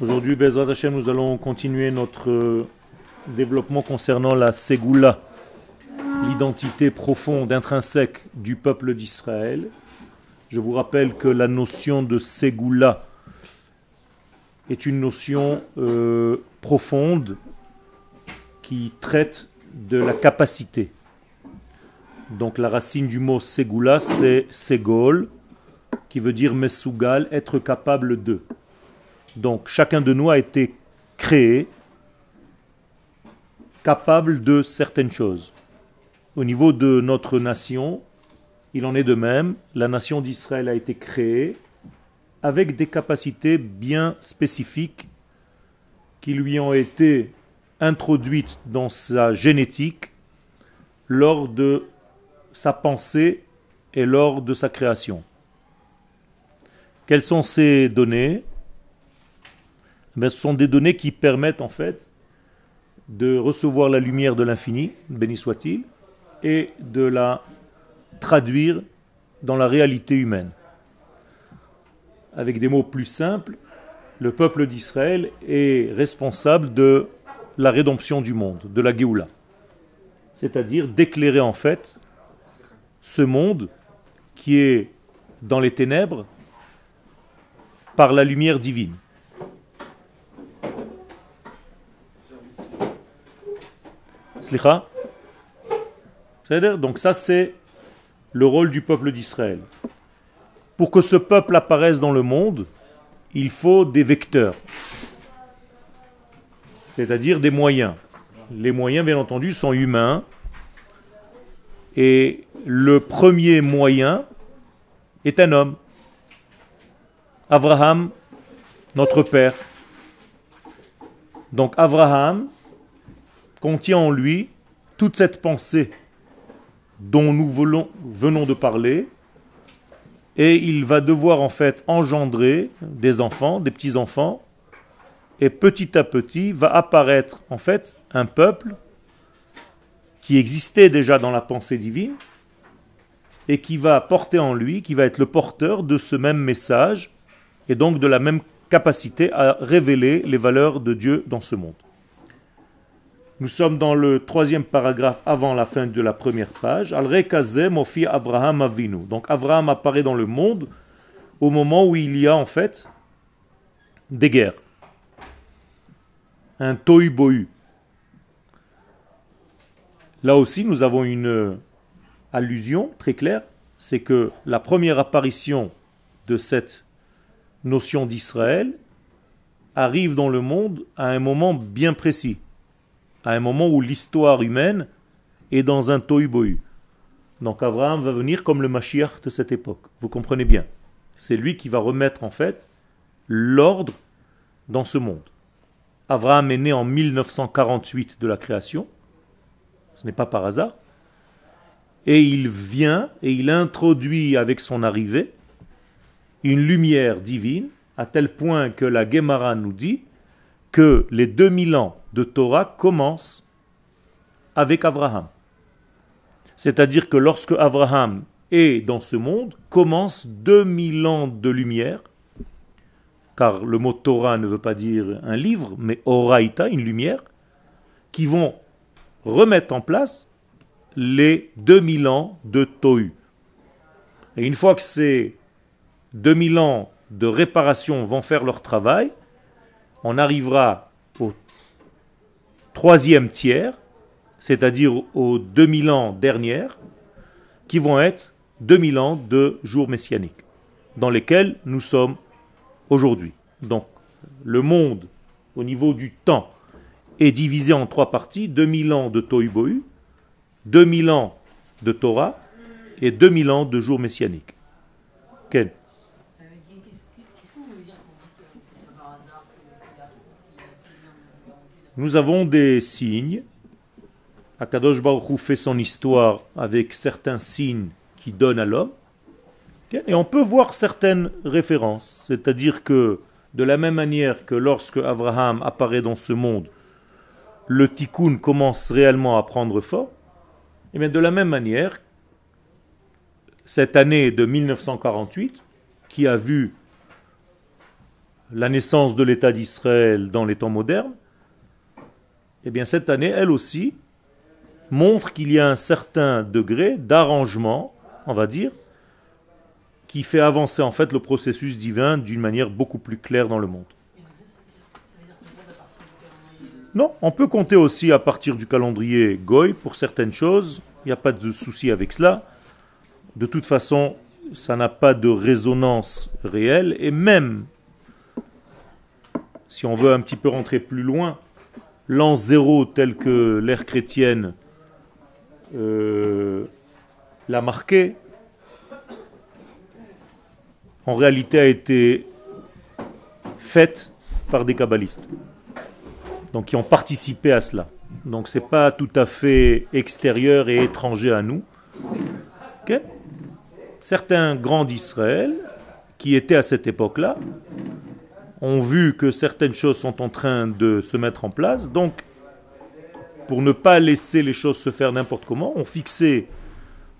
Aujourd'hui, Bezrat Hashem, nous allons continuer notre euh, développement concernant la Ségoula, l'identité profonde, intrinsèque du peuple d'Israël. Je vous rappelle que la notion de Ségoula est une notion euh, profonde qui traite de la capacité. Donc la racine du mot Ségoula, c'est Ségol, qui veut dire Mesugal, être capable de. Donc chacun de nous a été créé capable de certaines choses. Au niveau de notre nation, il en est de même. La nation d'Israël a été créée avec des capacités bien spécifiques qui lui ont été introduites dans sa génétique lors de sa pensée et lors de sa création. Quelles sont ces données? Ce sont des données qui permettent en fait de recevoir la lumière de l'infini, béni soit-il, et de la traduire dans la réalité humaine. Avec des mots plus simples, le peuple d'Israël est responsable de la rédemption du monde, de la Géoula. C'est-à-dire d'éclairer en fait ce monde qui est dans les ténèbres par la lumière divine. Slicha Donc ça c'est le rôle du peuple d'Israël. Pour que ce peuple apparaisse dans le monde, il faut des vecteurs, c'est-à-dire des moyens. Les moyens, bien entendu, sont humains. Et le premier moyen est un homme. Abraham, notre père. Donc Abraham contient en lui toute cette pensée dont nous venons de parler, et il va devoir en fait engendrer des enfants, des petits-enfants, et petit à petit va apparaître en fait un peuple qui existait déjà dans la pensée divine, et qui va porter en lui, qui va être le porteur de ce même message, et donc de la même capacité à révéler les valeurs de Dieu dans ce monde. Nous sommes dans le troisième paragraphe avant la fin de la première page. Al mofi Abraham avinu. Donc Abraham apparaît dans le monde au moment où il y a en fait des guerres. Un tohu Là aussi, nous avons une allusion très claire, c'est que la première apparition de cette notion d'Israël arrive dans le monde à un moment bien précis à un moment où l'histoire humaine est dans un tohu Donc Abraham va venir comme le Mashiach de cette époque. Vous comprenez bien. C'est lui qui va remettre en fait l'ordre dans ce monde. Abraham est né en 1948 de la création. Ce n'est pas par hasard. Et il vient et il introduit avec son arrivée une lumière divine, à tel point que la Gemara nous dit que les 2000 ans de Torah commencent avec Abraham. C'est-à-dire que lorsque Abraham est dans ce monde, commence 2000 ans de lumière, car le mot Torah ne veut pas dire un livre, mais Oraita, une lumière, qui vont remettre en place les 2000 ans de Tohu. Et une fois que ces 2000 ans de réparation vont faire leur travail, on arrivera au troisième tiers, c'est-à-dire aux 2000 ans dernières, qui vont être 2000 ans de jours messianiques, dans lesquels nous sommes aujourd'hui. Donc, le monde, au niveau du temps, est divisé en trois parties 2000 ans de Tohu 2000 ans de Torah et 2000 ans de jours messianiques. Nous avons des signes. Akadosh Baruch fait son histoire avec certains signes qui donnent à l'homme. Et on peut voir certaines références. C'est-à-dire que de la même manière que lorsque Abraham apparaît dans ce monde, le tikkun commence réellement à prendre forme, et bien de la même manière, cette année de 1948, qui a vu la naissance de l'État d'Israël dans les temps modernes, eh bien cette année, elle aussi, montre qu'il y a un certain degré d'arrangement, on va dire, qui fait avancer en fait le processus divin d'une manière beaucoup plus claire dans le monde. Non, on peut compter aussi à partir du calendrier Goy pour certaines choses, il n'y a pas de souci avec cela. De toute façon, ça n'a pas de résonance réelle, et même si on veut un petit peu rentrer plus loin, l'an zéro tel que l'ère chrétienne euh, l'a marqué, en réalité a été faite par des kabbalistes, donc qui ont participé à cela. Donc c'est pas tout à fait extérieur et étranger à nous. Certains grands d'Israël qui étaient à cette époque-là ont vu que certaines choses sont en train de se mettre en place. Donc, pour ne pas laisser les choses se faire n'importe comment, on fixé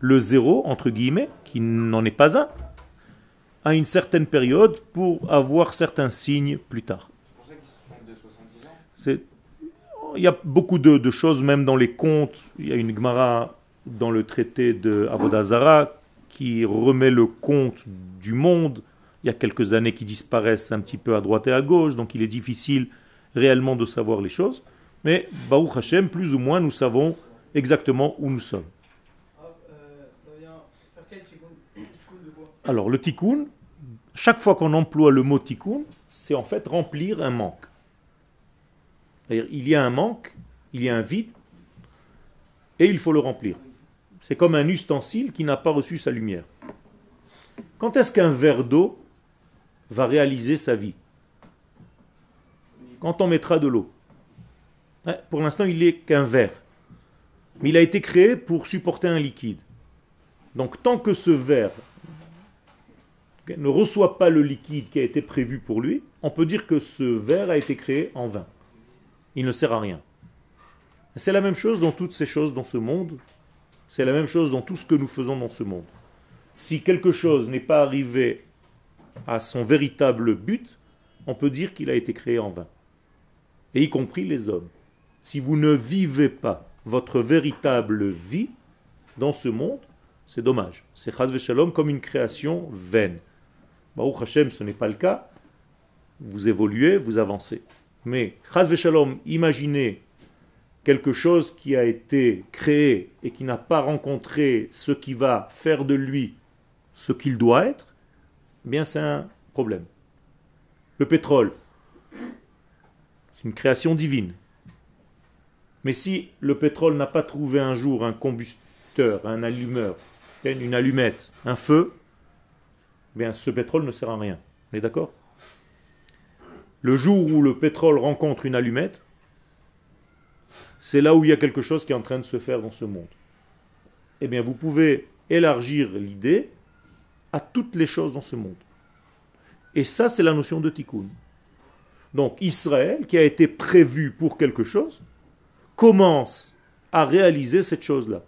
le zéro, entre guillemets, qui n'en est pas un, à une certaine période pour avoir certains signes plus tard. C'est il y a beaucoup de, choses, même dans les contes. Il y a une Gemara dans le traité de Avodazara qui remet le compte du monde. Il y a quelques années qui disparaissent un petit peu à droite et à gauche, donc il est difficile réellement de savoir les choses. Mais Baruch Hashem, plus ou moins, nous savons exactement où nous sommes. Alors, le tikkun, chaque fois qu'on emploie le mot tikkun, c'est en fait remplir un manque. Il y a un manque, il y a un vide, et il faut le remplir. C'est comme un ustensile qui n'a pas reçu sa lumière. Quand est-ce qu'un verre d'eau va réaliser sa vie Quand on mettra de l'eau. Hein, pour l'instant, il n'est qu'un verre. Mais il a été créé pour supporter un liquide. Donc tant que ce verre ne reçoit pas le liquide qui a été prévu pour lui, on peut dire que ce verre a été créé en vain il ne sert à rien. C'est la même chose dans toutes ces choses dans ce monde. C'est la même chose dans tout ce que nous faisons dans ce monde. Si quelque chose n'est pas arrivé à son véritable but, on peut dire qu'il a été créé en vain. Et y compris les hommes. Si vous ne vivez pas votre véritable vie dans ce monde, c'est dommage. C'est Chaz Shalom comme une création vaine. Baruch Hashem, ce n'est pas le cas. Vous évoluez, vous avancez. Mais, Chaz Shalom, imaginez quelque chose qui a été créé et qui n'a pas rencontré ce qui va faire de lui ce qu'il doit être, eh bien c'est un problème. Le pétrole, c'est une création divine. Mais si le pétrole n'a pas trouvé un jour un combusteur, un allumeur, une allumette, un feu, bien ce pétrole ne sert à rien. On est d'accord? Le jour où le pétrole rencontre une allumette, c'est là où il y a quelque chose qui est en train de se faire dans ce monde. Eh bien, vous pouvez élargir l'idée à toutes les choses dans ce monde. Et ça, c'est la notion de tikkun. Donc, Israël, qui a été prévu pour quelque chose, commence à réaliser cette chose-là.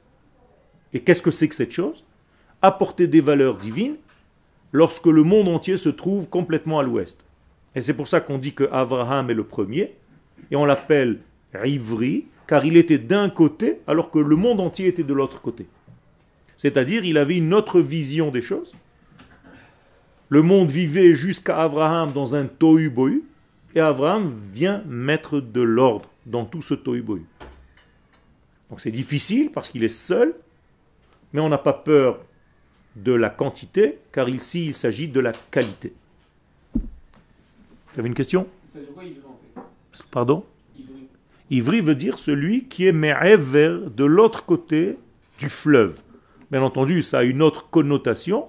Et qu'est-ce que c'est que cette chose? Apporter des valeurs divines lorsque le monde entier se trouve complètement à l'ouest. Et c'est pour ça qu'on dit que Abraham est le premier, et on l'appelle Ivri, car il était d'un côté, alors que le monde entier était de l'autre côté. C'est-à-dire, il avait une autre vision des choses. Le monde vivait jusqu'à Abraham dans un tohu-bohu, et Abraham vient mettre de l'ordre dans tout ce tohu-bohu. Donc c'est difficile parce qu'il est seul, mais on n'a pas peur de la quantité, car ici il s'agit de la qualité. Tu avais une question? Pardon? Ivri veut dire celui qui est me'ever de l'autre côté du fleuve. Bien entendu, ça a une autre connotation.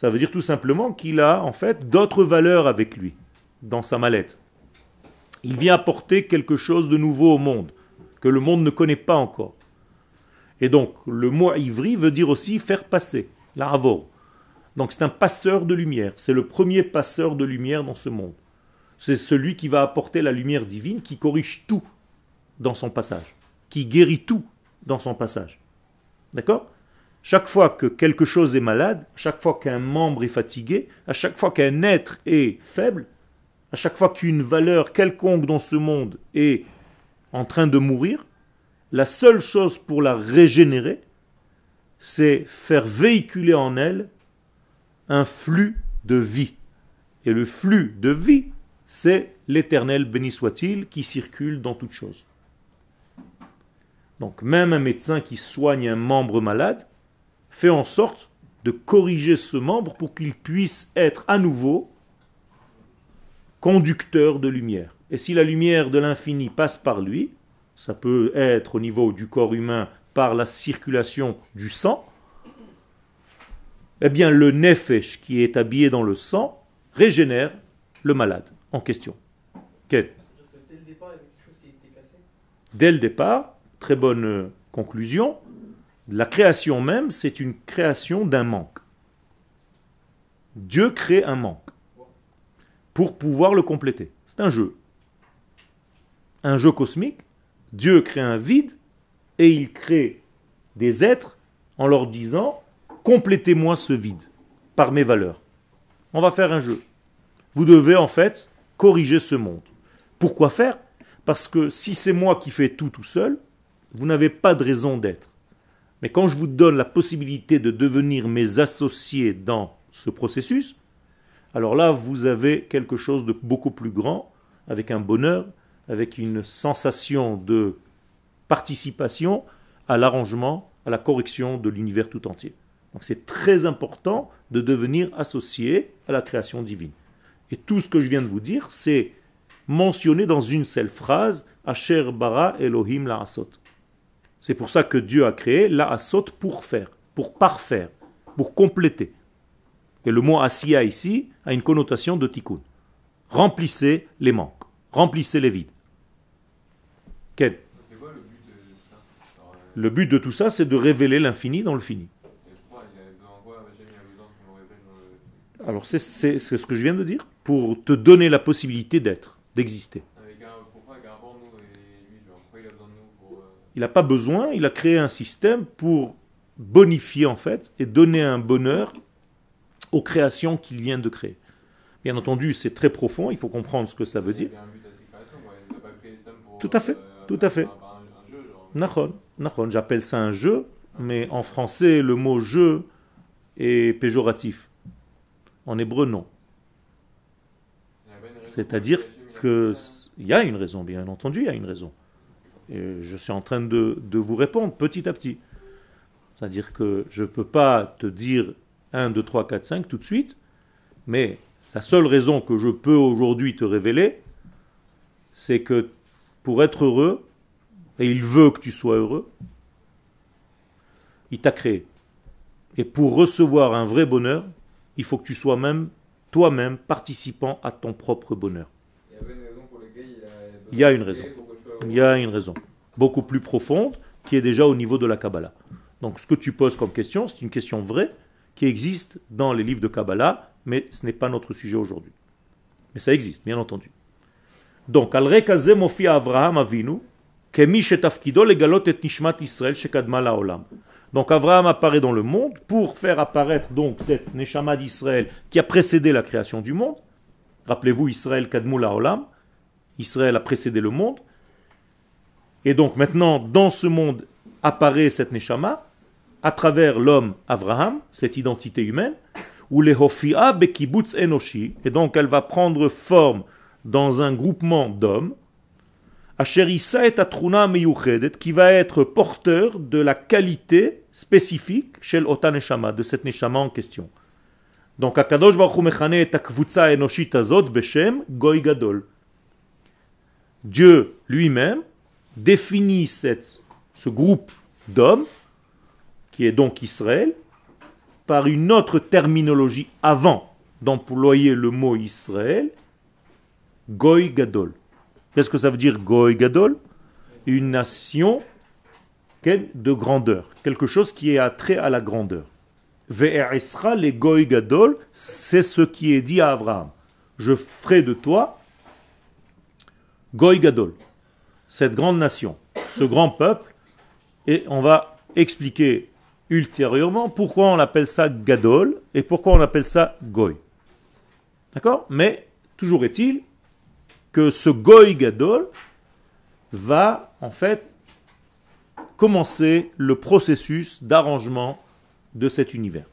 Ça veut dire tout simplement qu'il a en fait d'autres valeurs avec lui dans sa mallette. Il vient apporter quelque chose de nouveau au monde que le monde ne connaît pas encore. Et donc, le mot ivri veut dire aussi faire passer, la Donc c'est un passeur de lumière, c'est le premier passeur de lumière dans ce monde c'est celui qui va apporter la lumière divine, qui corrige tout dans son passage, qui guérit tout dans son passage. D'accord? Chaque fois que quelque chose est malade, chaque fois qu'un membre est fatigué, à chaque fois qu'un être est faible, À chaque fois qu'une valeur quelconque dans ce monde est en train de mourir, la seule chose pour la régénérer, c'est faire véhiculer en elle un flux de vie. Et le flux de vie, c'est l'éternel béni soit-il qui circule dans toute chose. Donc même un médecin qui soigne un membre malade fait en sorte de corriger ce membre pour qu'il puisse être à nouveau conducteur de lumière. Et si la lumière de l'infini passe par lui, ça peut être au niveau du corps humain par la circulation du sang, eh bien le nefesh qui est habillé dans le sang régénère le malade en question. Quel? Dès le départ, très bonne conclusion, la création même, c'est une création d'un manque. Dieu crée un manque pour pouvoir le compléter. C'est un jeu. Un jeu cosmique. Dieu crée un vide et il crée des êtres en leur disant complétez-moi ce vide par mes valeurs. On va faire un jeu. Vous devez en fait corriger ce monde. Pourquoi faire? Parce que si c'est moi qui fais tout tout seul, vous n'avez pas de raison d'être. Mais quand je vous donne la possibilité de devenir mes associés dans ce processus, alors là, vous avez quelque chose de beaucoup plus grand, avec un bonheur, avec une sensation de participation à l'arrangement, à la correction de l'univers tout entier. Donc c'est très important de devenir associé à la création divine. Et tout ce que je viens de vous dire, c'est mentionné dans une seule phrase, Asher bara Elohim la asot. C'est pour ça que Dieu a créé la asot pour faire, pour parfaire, pour compléter. Et le mot asiya ici a une connotation de tikkun. Remplissez les manques, remplissez les vides. Quel? Le but de tout ça, c'est de révéler l'infini dans le fini. Alors c'est ce que je viens de dire, pour te donner la possibilité d'être, d'exister. Il n'a pas besoin, il a créé un système pour bonifier en fait et donner un bonheur aux créations qu'il vient de créer. Bien entendu, c'est très profond, il faut comprendre ce que ça veut dire. Tout à fait, tout à fait. J'appelle ça un jeu, mais en français, le mot jeu est péjoratif. En hébreu, non. C'est-à-dire qu'il y a une raison, bien entendu, il y a une raison. Et je suis en train de, de vous répondre petit à petit. C'est-à-dire que je ne peux pas te dire 1, 2, 3, 4, 5 tout de suite, mais la seule raison que je peux aujourd'hui te révéler, c'est que pour être heureux, et il veut que tu sois heureux, il t'a créé. Et pour recevoir un vrai bonheur, il faut que tu sois même toi-même participant à ton propre bonheur. Il y a une raison. Il y a une raison. Beaucoup plus profonde qui est déjà au niveau de la Kabbalah. Donc ce que tu poses comme question, c'est une question vraie qui existe dans les livres de Kabbalah, mais ce n'est pas notre sujet aujourd'hui. Mais ça existe, bien entendu. Donc, al Avraham Avinu. Donc Abraham apparaît dans le monde pour faire apparaître donc cette Neshama d'Israël qui a précédé la création du monde. Rappelez-vous Israël Kadmula Olam. Israël a précédé le monde. Et donc maintenant, dans ce monde apparaît cette Neshama à travers l'homme Abraham, cette identité humaine, ou les Hofia Bekibutz Enoshi, et donc elle va prendre forme dans un groupement d'hommes, Asherissa et Atruna Meyuchedet, qui va être porteur de la qualité spécifique chez Neshama, de cette Neshama en question. Donc, Akadosh et azot beshem goy gadol. Dieu lui-même définit ce groupe d'hommes, qui est donc Israël, par une autre terminologie avant d'employer le mot Israël, goy gadol. Qu'est-ce que ça veut dire Goy Gadol? Une nation de grandeur. Quelque chose qui est attrait à la grandeur. Ve'eresra le Goy Gadol, c'est ce qui est dit à Abraham. Je ferai de toi Goy Gadol, cette grande nation, ce grand peuple, et on va expliquer ultérieurement pourquoi on appelle ça Gadol et pourquoi on appelle ça Goy. D'accord? Mais toujours est-il que ce Goy Gadol va en fait commencer le processus d'arrangement de cet univers.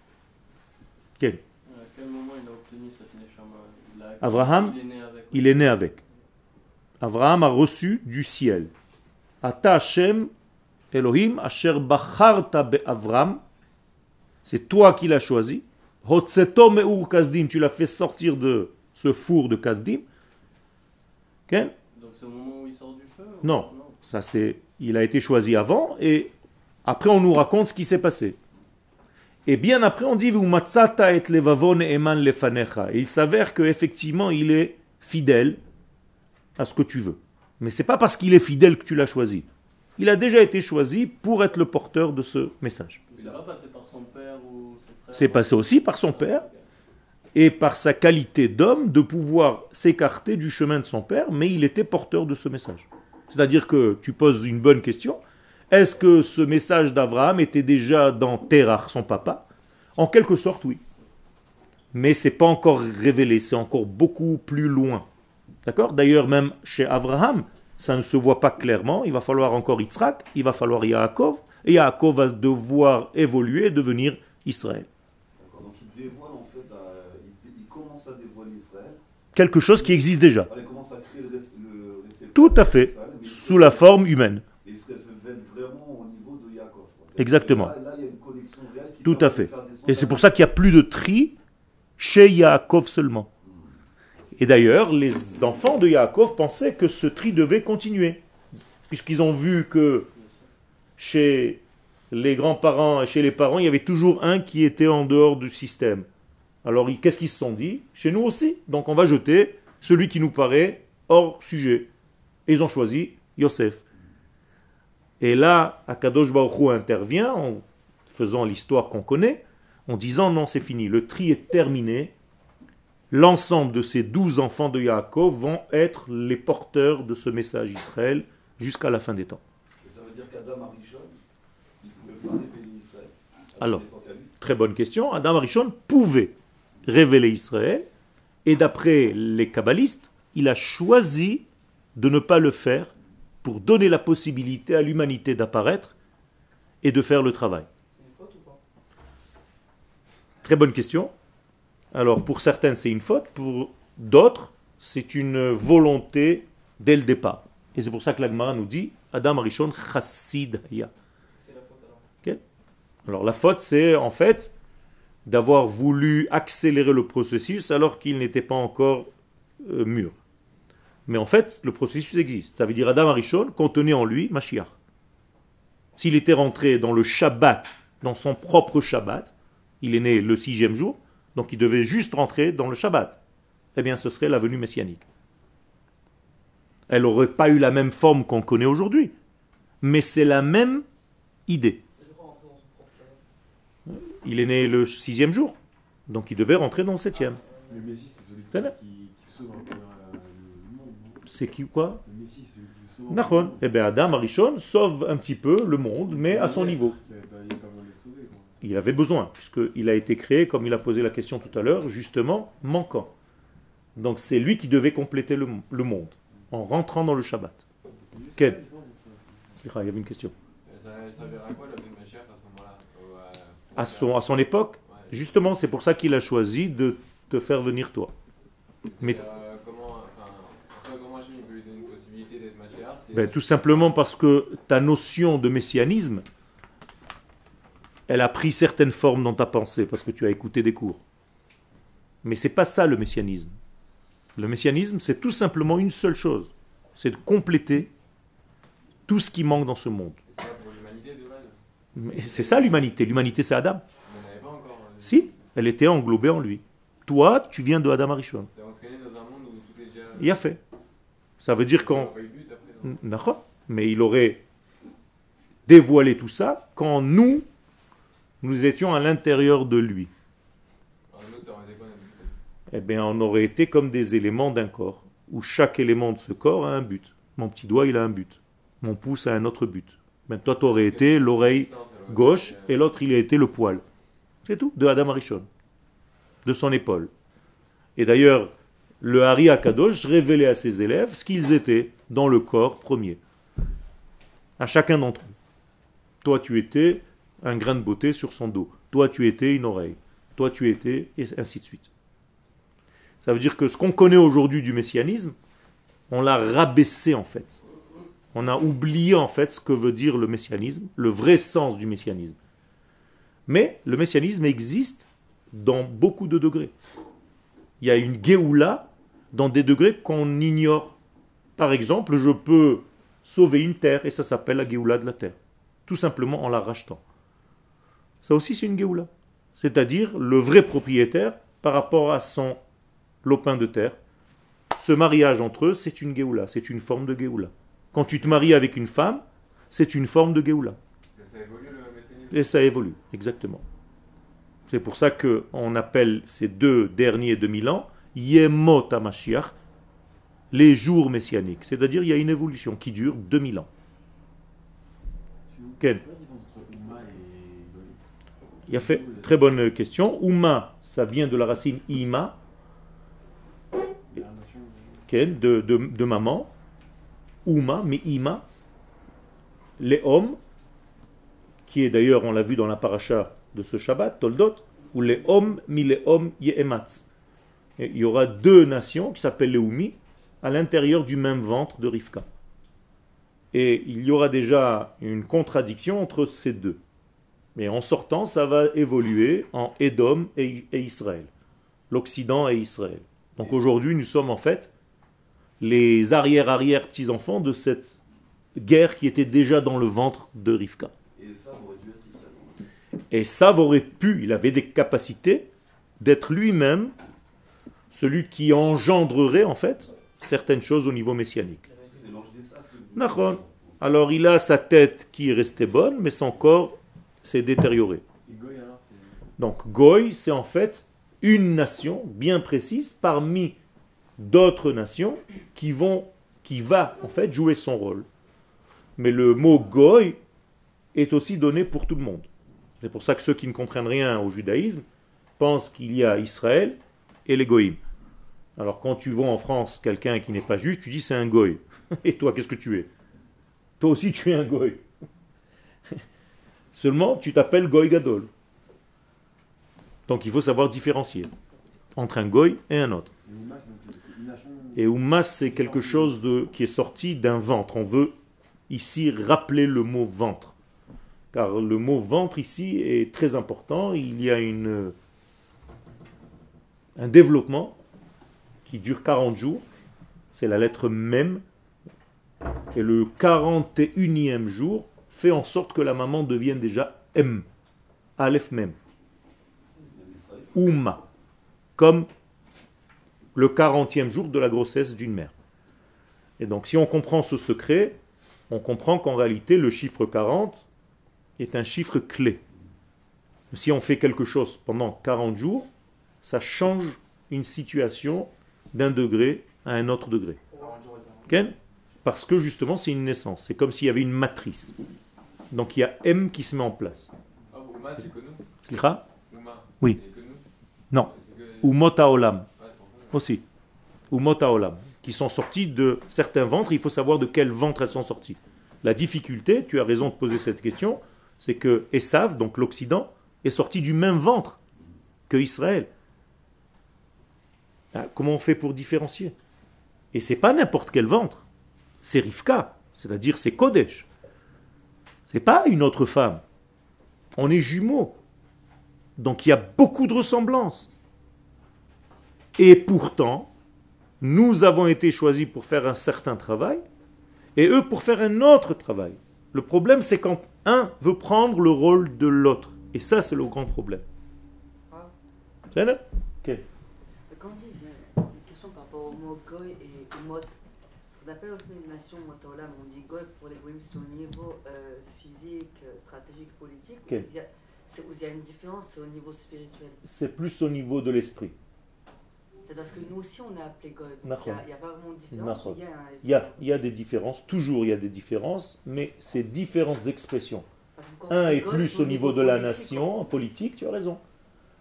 Quel? À quel moment il a obtenu cette Abraham, Il est né avec. il est né avec. Abraham a reçu du ciel. Ata Hashem Elohim asher bacharta be'Avram. C'est toi qui l'as choisi. Me'ur kasdim. Tu l'as fait sortir de ce four de kasdim. Ok? Donc c'est au moment où il sort du feu Non. Ça c'est, il a été choisi avant et après on nous raconte ce qui s'est passé. Et bien après on dit et il s'avère que effectivement il est fidèle à ce que tu veux. Mais c'est pas parce qu'il est fidèle que tu l'as choisi. Il a déjà été choisi pour être le porteur de ce message. Il n'est pas passé par son père ou ses frères C'est passé aussi par son père et par sa qualité d'homme de pouvoir s'écarter du chemin de son père, mais il était porteur de ce message. C'est-à-dire que tu poses une bonne question. Est-ce que ce message d'Abraham était déjà dans Terach, son papa? En quelque sorte, oui. Mais c'est pas encore révélé, c'est encore beaucoup plus loin. D'accord? D'ailleurs, même chez Abraham, ça ne se voit pas clairement. Il va falloir encore Yitzhak, il va falloir Yaakov, et Yaakov va devoir évoluer et devenir Israël. Donc il dévoile en fait, à- il, il commence à dévoiler Israël. Quelque chose qui existe déjà. Voilà, il commence à créer le, Tout à fait. Sous la forme humaine. Et il se révèle vraiment au niveau de Yaakov. quoi. C'est-à-dire Exactement. que Là, là, il y a une connexion réelle qui Tout à fait. Et c'est pour ça qu'il n'y a plus de tri chez Yaakov seulement. Et d'ailleurs, les enfants de Yaakov pensaient que ce tri devait continuer. Puisqu'ils ont vu que chez les grands-parents et chez les parents, il y avait toujours un qui était en dehors du système. Alors, qu'est-ce qu'ils se sont dit? Chez nous aussi. Donc, on va jeter celui qui nous paraît hors sujet. Et ils ont choisi Yosef. Et là, Akadosh Baruch intervient en faisant l'histoire qu'on connaît, en disant non, c'est fini, le tri est terminé. L'ensemble de ces douze enfants de Yaakov vont être les porteurs de ce message Israël jusqu'à la fin des temps. Et ça veut dire qu'Adam Arishon, il ne pouvait pas révéler Israël. à son Alors. Très bonne question. Adam Arishon pouvait révéler Israël, et d'après les kabbalistes, il a choisi de ne pas le faire pour donner la possibilité à l'humanité d'apparaître et de faire le travail. C'est une faute ou pas? Très bonne question. Alors pour certaines c'est une faute, pour d'autres c'est une volonté dès le départ. Et c'est pour ça que l'Agmara nous dit Adam Arishon chassid haya. C'est la faute alors. Alors la faute c'est en fait d'avoir voulu accélérer le processus alors qu'il n'était pas encore euh, mûr. Mais en fait le processus existe. Ça veut dire Adam Arishon contenait en lui Mashiach. S'il était rentré dans le Shabbat, dans son propre Shabbat, il est né le sixième jour, donc il devait juste rentrer dans le Shabbat. Eh bien, ce serait la venue messianique. Elle n'aurait pas eu la même forme qu'on connaît aujourd'hui, mais c'est la même idée. Il est né le sixième jour, donc il devait rentrer dans le septième. Le Messie, c'est celui qui, qui, sauve un peu euh, le monde. non? C'est qui quoi? Le Messie, c'est celui qui sauve. Eh bien, Adam Arishon sauve un petit peu le monde, mais à son niveau. Il n'y a pas besoin d'être sauvé. Quoi. Il avait besoin, puisqu'il a été créé, comme il a posé la question tout à l'heure, justement, manquant. Donc c'est lui qui devait compléter le, le monde, en rentrant dans le Shabbat. Quel? Il y avait une question. Ça, ça verra quoi la vie de Mashiach à ce euh, À son, à son époque, Ouais. justement, c'est pour ça qu'il a choisi de te faire venir toi. Mais- Ben, tout simplement parce que ta notion de messianisme, elle a pris certaines formes dans ta pensée, parce que tu as écouté des cours. Mais c'est pas ça le messianisme. Le messianisme, c'est tout simplement une seule chose, c'est de compléter tout ce qui manque dans ce monde. C'est ça l'humanité l'humanité. C'est Adam. Si, elle était englobée en lui. Toi, tu viens de Adam Arishon. Il a fait. Ça veut dire D'accord. Mais il aurait dévoilé tout ça quand nous, nous étions à l'intérieur de lui. Eh bien, on aurait été comme des éléments d'un corps, où chaque élément de ce corps a un but. Mon petit doigt, il a un but. Mon pouce a un autre but. Ben, toi, tu aurais été l'oreille gauche et l'autre, il a été le poil. C'est tout, de Adam Arishon, de son épaule. Et d'ailleurs, le Hari Akadosh révélait à ses élèves ce qu'ils étaient dans le corps premier. À chacun d'entre eux. Toi, tu étais un grain de beauté sur son dos. Toi, tu étais une oreille. Toi, tu étais, et ainsi de suite. Ça veut dire que ce qu'on connaît aujourd'hui du messianisme, on l'a rabaissé en fait. On a oublié en fait ce que veut dire le messianisme, le vrai sens du messianisme. Mais le messianisme existe dans beaucoup de degrés. Il y a une Géoula dans des degrés qu'on ignore. Par exemple, je peux sauver une terre et ça s'appelle la Géoula de la terre. Tout simplement en la rachetant. Ça aussi c'est une Géoula. C'est-à-dire le vrai propriétaire par rapport à son lopin de terre. Ce mariage entre eux, c'est une Géoula, c'est une forme de Géoula. Quand tu te maries avec une femme, c'est une forme de Géoula. Ça, ça évolue le messianisme Et ça évolue, exactement. C'est pour ça qu'on appelle ces deux derniers 2000 ans Yemot HaMashiach, les jours messianiques. C'est-à-dire il y a une évolution qui dure 2000 ans C'est quoi la différence entre Uma et Goy Il a fait très bonne question. Uma, ça vient de la racine Ima, de, de, de maman. Uma, mais Ima. Les hommes, qui est d'ailleurs, on l'a vu dans la paracha de ce Shabbat, Toldot, où les hommes, mi les hommes, yeematz. Et Il y aura deux nations qui s'appellent les Oumi à l'intérieur du même ventre de Rivka. Et il y aura déjà une contradiction entre ces deux. Mais en sortant, ça va évoluer en Édom et, et Israël. L'Occident et Israël. Donc aujourd'hui, nous sommes en fait les arrière-arrière-petits-enfants de cette guerre qui était déjà dans le ventre de Rivka. Et ça aurait dû être Israël. Et Sav aurait pu, il avait des capacités d'être lui-même celui qui engendrerait en fait certaines choses au niveau messianique. Alors il a sa tête qui est restée bonne, mais son corps s'est détérioré. C'est. Donc Goy, c'est en fait une nation bien précise parmi d'autres nations qui vont, qui va en fait jouer son rôle. Mais le mot Goy est aussi donné pour tout le monde. C'est pour ça que ceux qui ne comprennent rien au judaïsme pensent qu'il y a Israël et les Goïm. Alors quand tu vois en France quelqu'un qui n'est pas juif, tu dis c'est un Goy. Et toi, qu'est-ce que tu es? Toi aussi, tu es un Goy. Seulement, tu t'appelles Goy Gadol. Donc il faut savoir différencier entre un Goy et un autre. Et Oumas, c'est quelque chose qui est sorti d'un ventre. On veut ici rappeler le mot ventre. Car le mot ventre ici est très important. Il y a un développement qui dure 40 jours. C'est la lettre même. Et le 41e jour fait en sorte que la maman devienne déjà M. Aleph même. Ouma. Comme le 40e jour de la grossesse d'une mère. Et donc si on comprend ce secret, on comprend qu'en réalité le chiffre 40 est un chiffre clé. Si on fait quelque chose pendant 40 jours, ça change une situation d'un degré à un autre degré. 40 jours et 40. Ok Parce que justement c'est une naissance, c'est comme s'il y avait une matrice. Donc il y a M qui se met en place. Ah, Uma, c'est que nous. Slicha Uma. Oui. C'est que nous. Non. Que- Ou Mota Olam. Aussi, ou Mota Olam, qui sont sortis de certains ventres, il faut savoir de quel ventre elles sont sorties. La difficulté, tu as raison de poser cette question, c'est que Esav, donc l'Occident, est sorti du même ventre que Israël. Ah, Comment on fait pour différencier? Et c'est pas n'importe quel ventre, c'est Rivka, c'est-à-dire c'est Kodesh. C'est pas une autre femme. On est jumeaux. Donc il y a beaucoup de ressemblances. Et pourtant, nous avons été choisis pour faire un certain travail et eux pour faire un autre travail. Le problème, c'est quand un veut prendre le rôle de l'autre. Et ça, c'est le grand problème. Ah. C'est là Quand on dit, une question par rapport au mot goy et mot. On appelle aussi une nation motolam, on dit goy pour les c'est au niveau euh, physique, euh, stratégique, politique. Ok. Ou il y a- il y a une différence, c'est au niveau spirituel? C'est plus au niveau de l'esprit. C'est parce que nous aussi on est appelé. Donc il n'y a, a pas vraiment de différence. Il y a, Il y a, il y a des différences, toujours il y a des différences, mais c'est différentes expressions. Un est plus au niveau de la nation, en politique, tu as raison.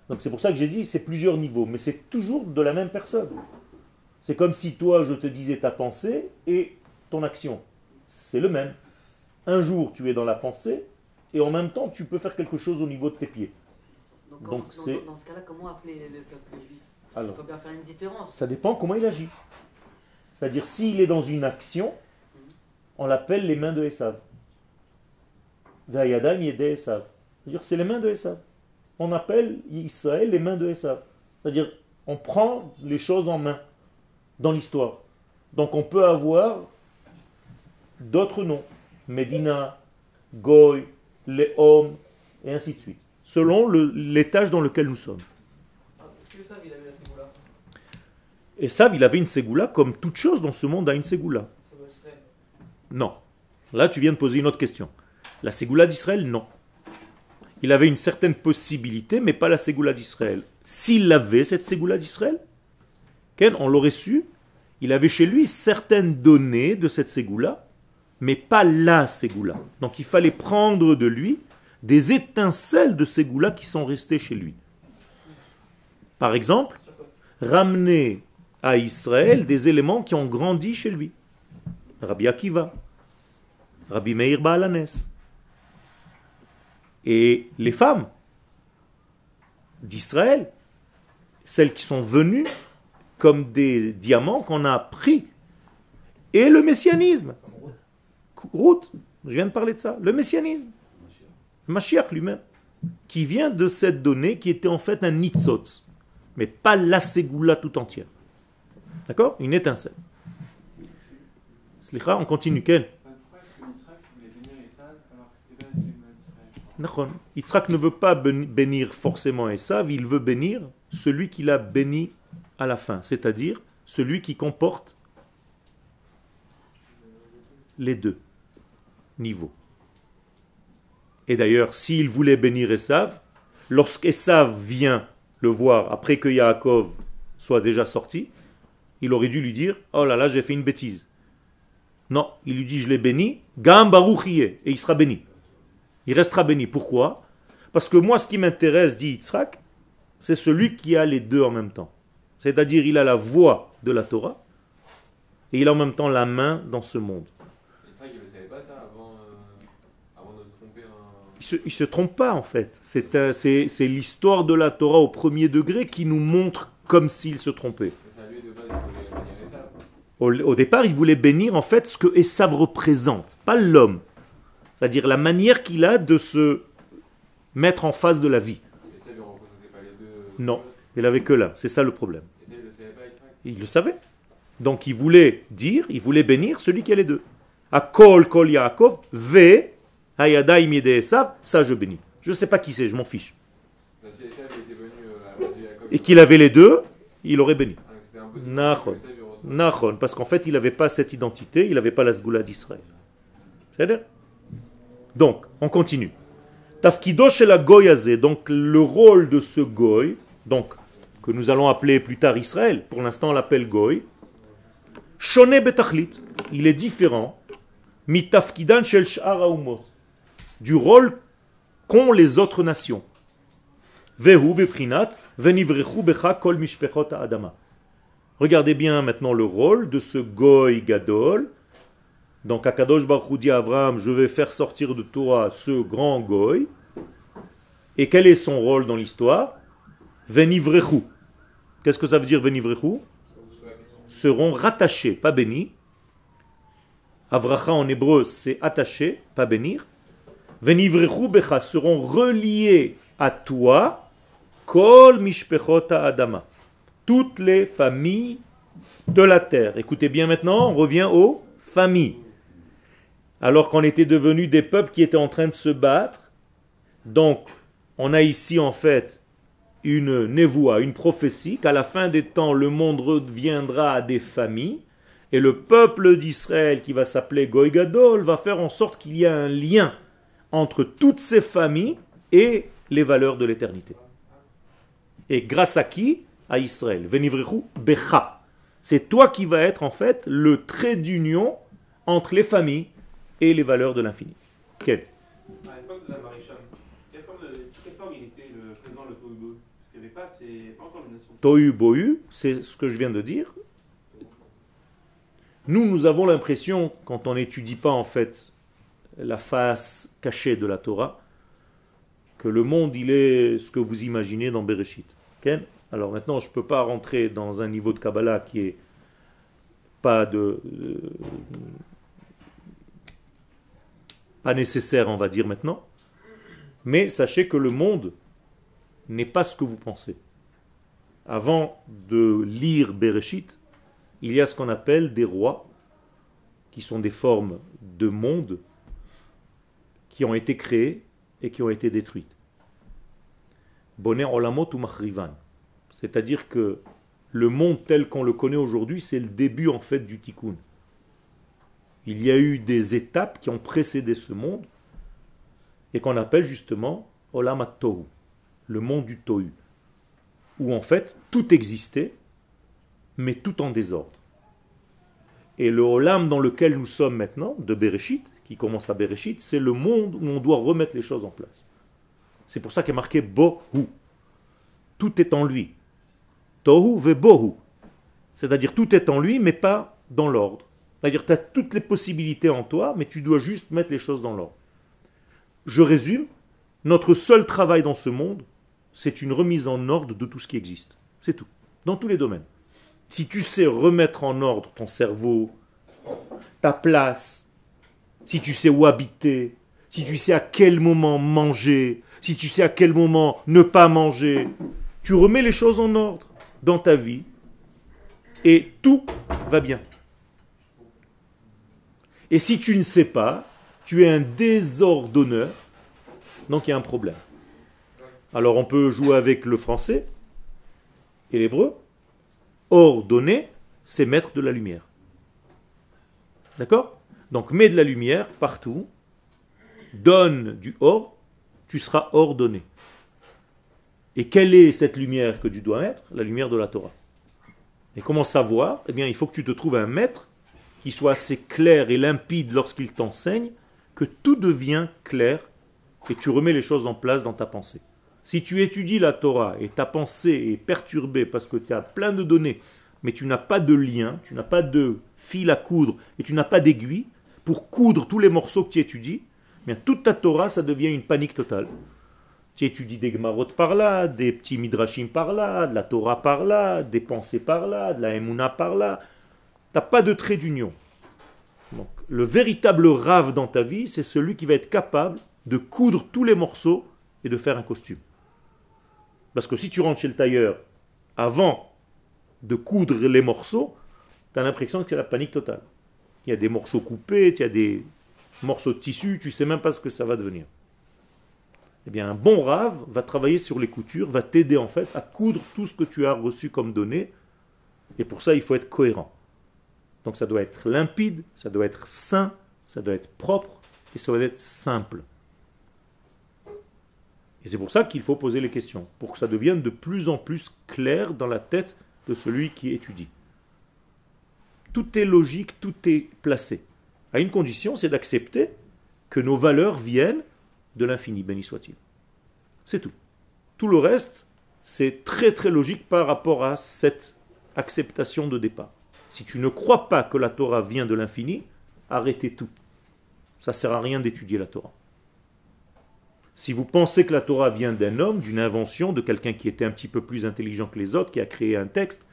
Donc c'est pour ça que j'ai dit c'est plusieurs niveaux, mais c'est toujours de la même personne. C'est comme si toi, je te disais ta pensée et ton action. C'est le même. Un jour, tu es dans la pensée et en même temps, tu peux faire quelque chose au niveau de tes pieds. Donc, Donc, dans- dans, c'est- dans ce cas-là, comment appeler le peuple juif? Parce Alors. faut bien faire une différence. Ça dépend comment il agit. C'est-à-dire, s'il est dans une action, on l'appelle les mains de Esav. Vayadam yede Esav. C'est-à-dire, c'est les mains de Esav. On appelle Israël les mains de Esav. C'est-à-dire, on prend les choses en main dans l'histoire. Donc, on peut avoir d'autres noms. Medina, Goy, Léom, et ainsi de suite. Selon le- l'étage dans lequel nous sommes. Est-ce que il avait la ségoula? Et Sav, il avait une ségoula comme toute chose dans ce monde a une ségoula. Non. Là, tu viens de poser une autre question. La ségoula d'Israël, non. Il avait une certaine possibilité, mais pas la ségoula d'Israël. S'il avait cette ségoula d'Israël, on l'aurait su. Il avait chez lui certaines données de cette ségoula, mais pas la ségoula. Donc il fallait prendre de lui des étincelles de ségoula qui sont restées chez lui. Par exemple, ramener à Israël des éléments qui ont grandi chez lui. Rabbi Akiva, Rabbi Meir Baalanes. Et les femmes d'Israël, celles qui sont venues comme des diamants qu'on a pris. Et le messianisme. Ruth, je viens de parler de ça. Le messianisme. Mashiach lui-même. Qui vient de cette donnée qui était en fait un nitzotz. Mais pas la ségoula tout entière. D'accord? Une étincelle. On continue. Quel? Yitzhak la ne veut pas ben- bénir forcément Esav, il veut bénir celui qu'il a béni à la fin, c'est-à-dire celui qui comporte les deux niveaux. Et d'ailleurs, s'il voulait bénir Esav, lorsqu'Esav vient le voir après que Yaakov soit déjà sorti, il aurait dû lui dire Oh là là, j'ai fait une bêtise. Non, il lui dit Je l'ai béni, Gam et il sera béni. Il restera béni. Pourquoi? Parce que moi, ce qui m'intéresse, dit Yitzhak, c'est celui qui a les deux en même temps. C'est-à-dire, il a la voix de la Torah et il a en même temps la main dans ce monde. Il ne euh, se se, trompe pas en fait. C'est un- c'est l'histoire de la Torah au premier degré qui nous montre comme s'il se trompait. Au, au départ, il voulait bénir en fait ce que Esav représente, pas l'homme. C'est-à-dire la manière qu'il a de se mettre en face de la vie. Pas les deux. Non, il avait que là. C'est ça le problème. Il le savait. Donc il voulait dire, il voulait bénir celui qui a les deux. A kol kol Yaakov, ve hayadaim yede Esav, ça je bénis. Je ne sais pas qui c'est, je m'en fiche. Euh, Et qu'il avait les deux, il aurait béni. ah, reçoive. Nachon, parce qu'en fait il n'avait pas cette identité, il n'avait pas la sgoula d'Israël. C'est-à-dire? Donc, on continue. Tafkido chez la goyazé, donc le rôle de ce goy, donc que nous allons appeler plus tard Israël, pour l'instant on l'appelle goy, shone betachlit, il est différent, mitafkidan shel du rôle qu'ont les autres nations. Vehu beprinat, venivrechu becha kol mishpechot adama. Regardez bien maintenant le rôle de ce goy gadol. Donc Akadosh Baruch dit à Abraham, je vais faire sortir de toi ce grand goy. Et quel est son rôle dans l'histoire? Venivrechu. Qu'est-ce que ça veut dire venivrechu? Seront rattachés, pas bénis. Avracha en hébreu, c'est attaché, pas bénir. Venivrechu becha seront reliés à toi. Kol mishpechota adama toutes les familles de la terre. Écoutez bien maintenant, on revient aux familles. Alors qu'on était devenus des peuples qui étaient en train de se battre, donc on a ici en fait une névoie, une prophétie, qu'à la fin des temps le monde reviendra à des familles, et le peuple d'Israël qui va s'appeler Goy Gadol va faire en sorte qu'il y ait un lien entre toutes ces familles et les valeurs de l'éternité. Et grâce à qui? À Israël. Venivrechu becha. C'est toi qui vas être en fait le trait d'union entre les familles et les valeurs de l'infini. Quel l'époque de la maréchale, quelle forme, de- quelle forme il était le président le Tohubo Parce qu'il n'y avait Tohu Bohu, c'est ce que je viens de dire. Nous, nous avons l'impression, quand on n'étudie pas en fait la face cachée de la Torah, que le monde, il est ce que vous imaginez dans Bereshit. Alors maintenant, je ne peux pas rentrer dans un niveau de Kabbalah qui est pas de... euh, pas nécessaire, on va dire maintenant. Mais sachez que le monde n'est pas ce que vous pensez. Avant de lire Bereshit, il y a ce qu'on appelle des rois, qui sont des formes de monde qui ont été créées et qui ont été détruites. Boner olamot ou machrivan. C'est-à-dire que le monde tel qu'on le connaît aujourd'hui, c'est le début en fait du tikkun. Il y a eu des étapes qui ont précédé ce monde et qu'on appelle justement Olam Tohu, le monde du Tohu, où en fait tout existait, mais tout en désordre. Et le Olam dans lequel nous sommes maintenant, de Bereshit, qui commence à Bereshit, c'est le monde où on doit remettre les choses en place. C'est pour ça qu'il est marqué Bohu. Tout est en lui. Tohu ve Bohu. C'est-à-dire tout est en lui, mais pas dans l'ordre. C'est-à-dire tu as toutes les possibilités en toi, mais tu dois juste mettre les choses dans l'ordre. Je résume, notre seul travail dans ce monde, c'est une remise en ordre de tout ce qui existe. C'est tout. Dans tous les domaines. Si tu sais remettre en ordre ton cerveau, ta place, si tu sais où habiter, si tu sais à quel moment manger, si tu sais à quel moment ne pas manger, tu remets les choses en ordre dans ta vie et tout va bien. Et si tu ne sais pas, tu es un désordonneur, donc il y a un problème. Alors on peut jouer avec le français et l'hébreu. Ordonner, c'est mettre de la lumière. D'accord? Donc mets de la lumière partout, donne du or, tu seras ordonné. Et quelle est cette lumière que tu dois mettre? La lumière de la Torah. Et comment savoir? Eh bien, il faut que tu te trouves un maître qui soit assez clair et limpide lorsqu'il t'enseigne, que tout devient clair et tu remets les choses en place dans ta pensée. Si tu étudies la Torah et ta pensée est perturbée parce que tu as plein de données, mais tu n'as pas de lien, tu n'as pas de fil à coudre et tu n'as pas d'aiguille pour coudre tous les morceaux que tu étudies, eh bien toute ta Torah, ça devient une panique totale. Tu étudies des Gemarot par là, des petits Midrashim par là, de la Torah par là, des pensées par là, de la Emouna par là. Tu n'as pas de trait d'union. Le véritable rave dans ta vie, c'est celui qui va être capable de coudre tous les morceaux et de faire un costume. Parce que si tu rentres chez le tailleur avant de coudre les morceaux, tu as l'impression que c'est la panique totale. Il y a des morceaux coupés, il y a des morceaux de tissu, tu sais même pas ce que ça va devenir. Eh bien, un bon rave va travailler sur les coutures, va t'aider en fait à coudre tout ce que tu as reçu comme données. Et pour ça, il faut être cohérent. Donc ça doit être limpide, ça doit être sain, ça doit être propre et ça doit être simple. Et c'est pour ça qu'il faut poser les questions, pour que ça devienne de plus en plus clair dans la tête de celui qui étudie. Tout est logique, tout est placé. À une condition, c'est d'accepter que nos valeurs viennent de l'infini, béni soit-il. C'est tout. Tout le reste, c'est très très logique par rapport à cette acceptation de départ. Si tu ne crois pas que la Torah vient de l'infini, arrêtez tout. Ça ne sert à rien d'étudier la Torah. Si vous pensez que la Torah vient d'un homme, d'une invention, de quelqu'un qui était un petit peu plus intelligent que les autres, qui a créé un texte,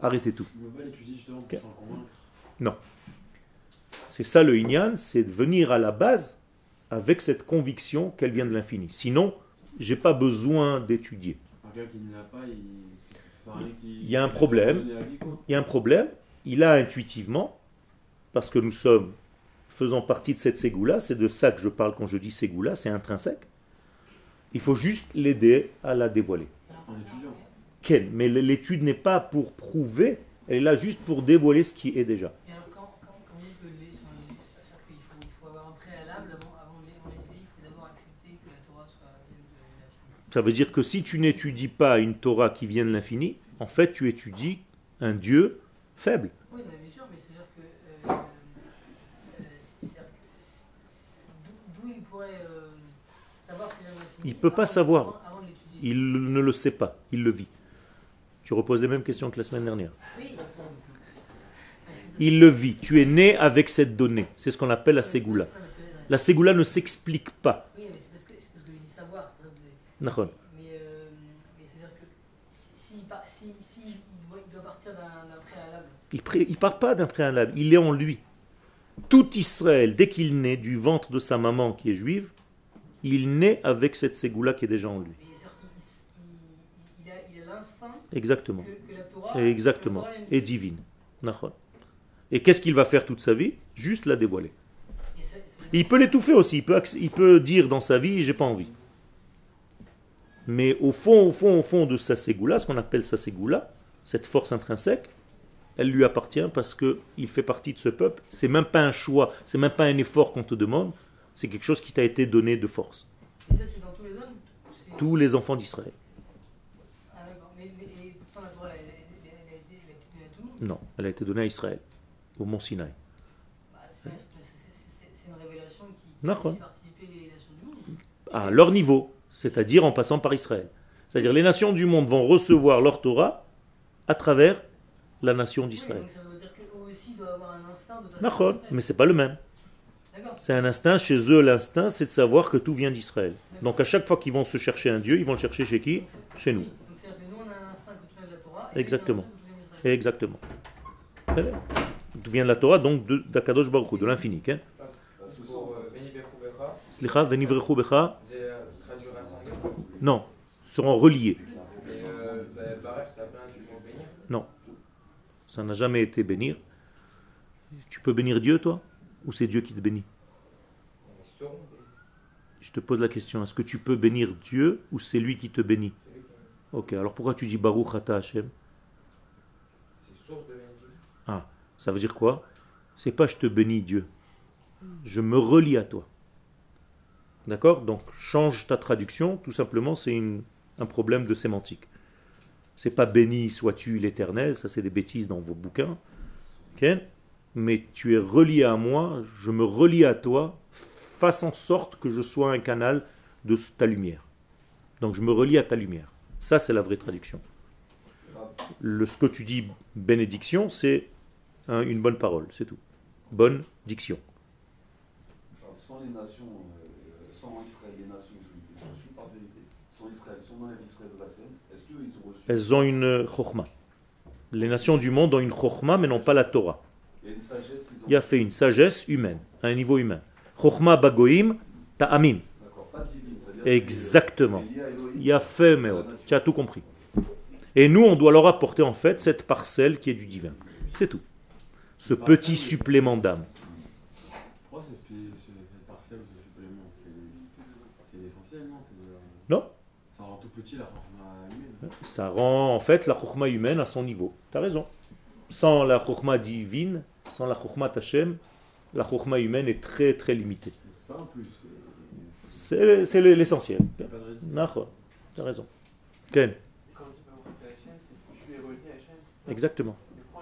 arrêtez tout. On ne peut pas l'étudier justement pour Ok. s'en convaincre. Non. C'est ça le Inyan, c'est de venir à la base avec cette conviction qu'elle vient de l'infini. Sinon, j'ai pas besoin d'étudier. Il... y a un problème. Il y a un problème, il a intuitivement, parce que nous sommes faisant partie de cette ségoula, c'est de ça que je parle quand je dis ségoula, c'est intrinsèque. Il faut juste l'aider à la dévoiler. Quelle Mais l'étude n'est pas pour prouver, elle est là juste pour dévoiler ce qui est déjà. Et alors, quand, quand, quand on dit que les, sur les- c'est-à-dire qu'il faut, il faut avoir un préalable avant, avant de lire en étudier, il faut d'abord accepter que la Torah soit vienne de l'infini. Ça veut dire que si tu n'étudies pas une Torah qui vient de l'infini, en fait tu étudies un Dieu faible. Oui, mais c'est-à-dire que. Euh, euh, c'est-à-dire que c'est- c'est- d'où- D'où il pourrait euh, savoir Il peut pas savoir. Il ne le sait pas, il le vit. Tu reposes les mêmes questions que la semaine dernière. Il le vit. Tu es né avec cette donnée. C'est ce qu'on appelle la ségoula. La ségoula ne s'explique pas. Oui, mais c'est parce que c'est parce que je dis savoir. par exemple, D'accord. Mais, euh, mais c'est-à-dire que si, si, il par- si, si il, doit, il doit partir d'un d'un préalable, Il pré- il part pas d'un préalable, il est en lui. Tout Israël, dès qu'il naît du ventre de sa maman qui est juive, il naît avec cette ségoula qui est déjà en lui. mais c'est-à-dire qu'il il, il a il a l'instinct Exactement. que, que la Torah. Exactement. que la Torah Et divine. Et qu'est-ce qu'il va faire toute sa vie? Juste la dévoiler. Et Il peut l'étouffer aussi, il peut, il peut dire dans sa vie, j'ai pas envie. Mais au fond, au fond, au fond de sa ségoula, ce qu'on appelle sa ségoula, cette force intrinsèque, elle lui appartient parce que il fait partie de ce peuple. C'est même pas un choix, c'est même pas un effort qu'on te demande, c'est quelque chose qui t'a été donné de force. Et ça, c'est dans tous les hommes Tous les enfants d'Israël. Ah, d'accord. Mais, mais et pourtant, la Torah, elle, elle, elle, elle a été donnée à tout le monde. Non, elle a été donnée à Israël, au mont Sinaï. Bah, c'est une révélation qui, qui fait participer les nations du monde. À leur niveau, c'est-à-dire en passant par Israël. C'est-à-dire les nations du monde vont recevoir leur Torah à travers la nation Oui, d'Israël. donc ça veut dire qu'eux aussi doivent avoir un instinct de passer mais c'est pas le même. C'est un instinct, chez eux l'instinct c'est de savoir que tout vient d'Israël. Donc à chaque fois qu'ils vont se chercher un Dieu, ils vont le chercher chez qui? Chez nous. oui, Donc c'est-à-dire que nous, on a un instinct que tout vient de la Torah. et Exactement. Exactement. Tout vient de la Torah, donc de- d'Akadosh Baruch de l'infini. hein. Euh, euh. Non, seront reliés. Mais euh, bah. Non, ça n'a jamais été bénir. Tu peux bénir Dieu, toi? Ou c'est Dieu qui te bénit? Je te pose la question, est-ce que tu peux bénir Dieu ou c'est lui qui te bénit? Ok, alors pourquoi tu dis Baruch Ata Hashem? Ah, ça veut dire quoi? C'est pas je te bénis Dieu. Je me relie à toi. D'accord? Donc change ta traduction, tout simplement c'est un problème de sémantique. C'est pas béni sois-tu l'éternel, ça c'est des bêtises dans vos bouquins. Ok? Mais tu es relié à moi, je me relie à toi, fasse en sorte que je sois un canal de ta lumière. Donc je me relie à ta lumière. Ça c'est la vraie traduction. Le, ce que tu dis bénédiction, c'est une bonne parole, c'est tout. Bonne diction. Sans les nations, euh, sans Israël, les nations, ils par vérité. Sans Israël, si on enlève Israël de la scène, est-ce qu'ils ont reçu Elles ont une chokhmah. Les nations du monde ont une chokhmah, mais n'ont pas la Torah. Il y a une sagesse qu'ils ont Il y a fait une sagesse humaine, à un niveau humain. Chokhmah bagoim ta'amim. D'accord, pas divine. c'est-à-dire Exactement. Il y a fait, mais tu as tout compris. Et nous, on doit leur apporter en fait cette parcelle qui est du divin. C'est tout. Ce petit supplément d'âme. Pourquoi c'est spé- ce- cette parcelle ou ce supplément C'est- C'est l'essentiel, non? Ça rend tout petit la humaine. Ça rend en fait la chokhmah humaine à son niveau. Tu as raison. Sans la chokhmah divine, sans la chokhmah Hashem, la chokhmah humaine est très très limitée. C'est c'est l'essentiel. Tu as raison. Ken, exactement. On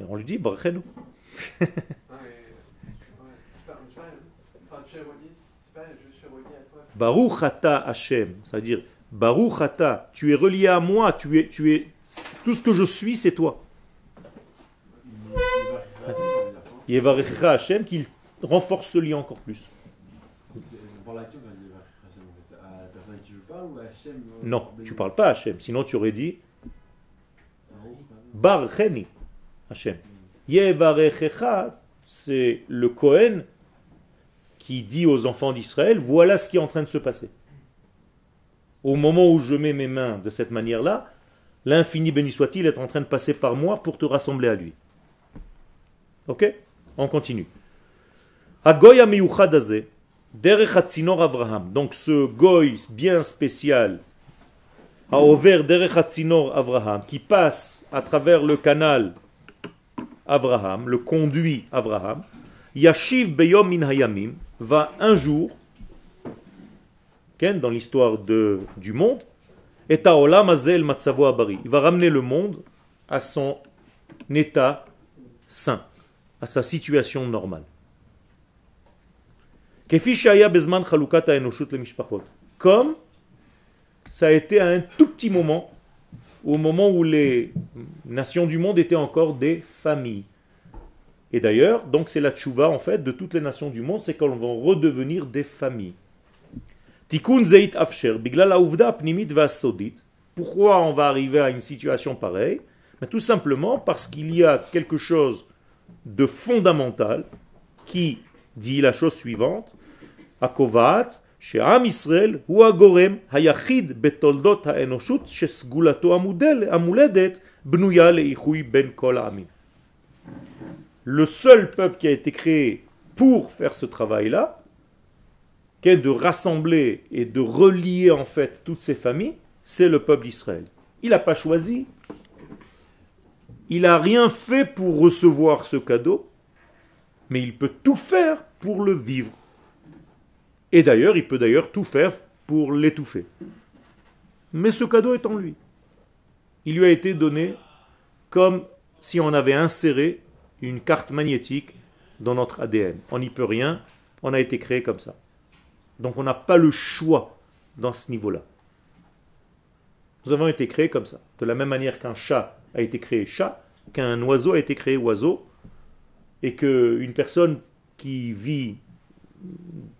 euh. Et lui dit, relié à toi. Baruch ata Hashem, ça veut dire Baruch ata, tu es relié à moi, tu es, tu es, tout ce que je suis, c'est toi. Yevarecha Hashem, qu'il renforce ce lien encore plus. Hachem Hachem Non, tu parles pas à Hashem, sinon tu aurais dit. Barcheni Hashem. Yevarechecha, c'est le Kohen qui dit aux enfants d'Israël, voilà ce qui est en train de se passer. Au moment où je mets mes mains de cette manière-là, l'infini béni soit-il est en train de passer par moi pour te rassembler à lui. Ok? On continue. Hagoy amiyuchad hazeh, derech Avraham. Donc ce goy bien spécial, a ouvert derech hatzinor Avraham, qui passe à travers le canal Abraham, le conduit Abraham, Yashiv Beyom Min Hayamim va un jour, dans l'histoire du monde, et Taolam Azel Matsavo Abari. Il va ramener le monde à son état sain, à sa situation normale. Comme ça a été à un tout petit moment au moment où les nations du monde étaient encore des familles. Et d'ailleurs, donc c'est la tchouva en fait de toutes les nations du monde, c'est qu'elles vont redevenir des familles. Tikkun zeit afsher, biglal pnimit vasodit. Pourquoi on va arriver à une situation pareille? Ben, Tout simplement parce qu'il y a quelque chose de fondamental qui dit la chose suivante Akovat, She'am Israël, ou Hayachid, Betoldot, Haenoshut, Shesgulato Amuledet, Leichui, Ben Kol Le seul peuple qui a été créé pour faire ce travail-là, qu'est de rassembler et de relier en fait toutes ces familles, c'est le peuple d'Israël. Il n'a pas choisi il n'a rien fait pour recevoir ce cadeau, mais il peut tout faire pour le vivre. Et d'ailleurs, il peut d'ailleurs tout faire pour l'étouffer. Mais ce cadeau est en lui. Il lui a été donné comme si on avait inséré une carte magnétique dans notre ADN. On n'y peut rien, on a été créé comme ça. Donc on n'a pas le choix dans ce niveau-là. Nous avons été créés comme ça. De la même manière qu'un chat a été créé chat, qu'un oiseau a été créé oiseau, et qu'une personne qui vit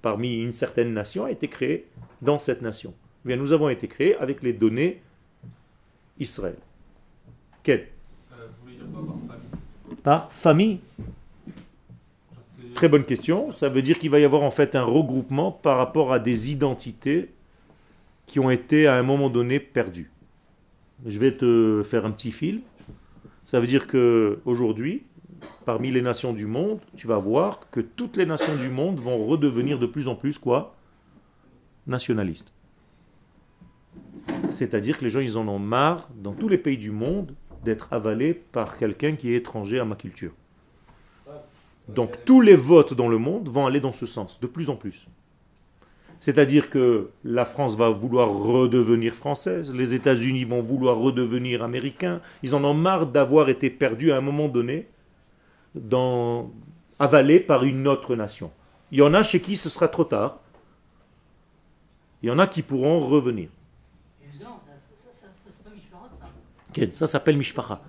parmi une certaine nation a été créée dans cette nation. Eh bien, nous avons été créés avec les données Israël. Quelle? Euh, vous voulez dire quoi par famille? Par famille? Très bonne question. Ça veut dire qu'il va y avoir en fait un regroupement par rapport à des identités qui ont été à un moment donné perdues. Je vais te faire un petit fil. Ça veut dire que aujourd'hui, parmi les nations du monde, tu vas voir que toutes les nations du monde vont redevenir de plus en plus quoi? Nationalistes. C'est-à-dire que les gens, ils en ont marre, dans tous les pays du monde, d'être avalés par quelqu'un qui est étranger à ma culture. Donc tous les votes dans le monde vont aller dans ce sens, de plus en plus. C'est-à-dire que la France va vouloir redevenir française, les États-Unis vont vouloir redevenir américains, ils en ont marre d'avoir été perdus à un moment donné, dans, avalés par une autre nation. Il y en a chez qui ce sera trop tard, il y en a qui pourront revenir. Ça, s'appelle Mishpacha.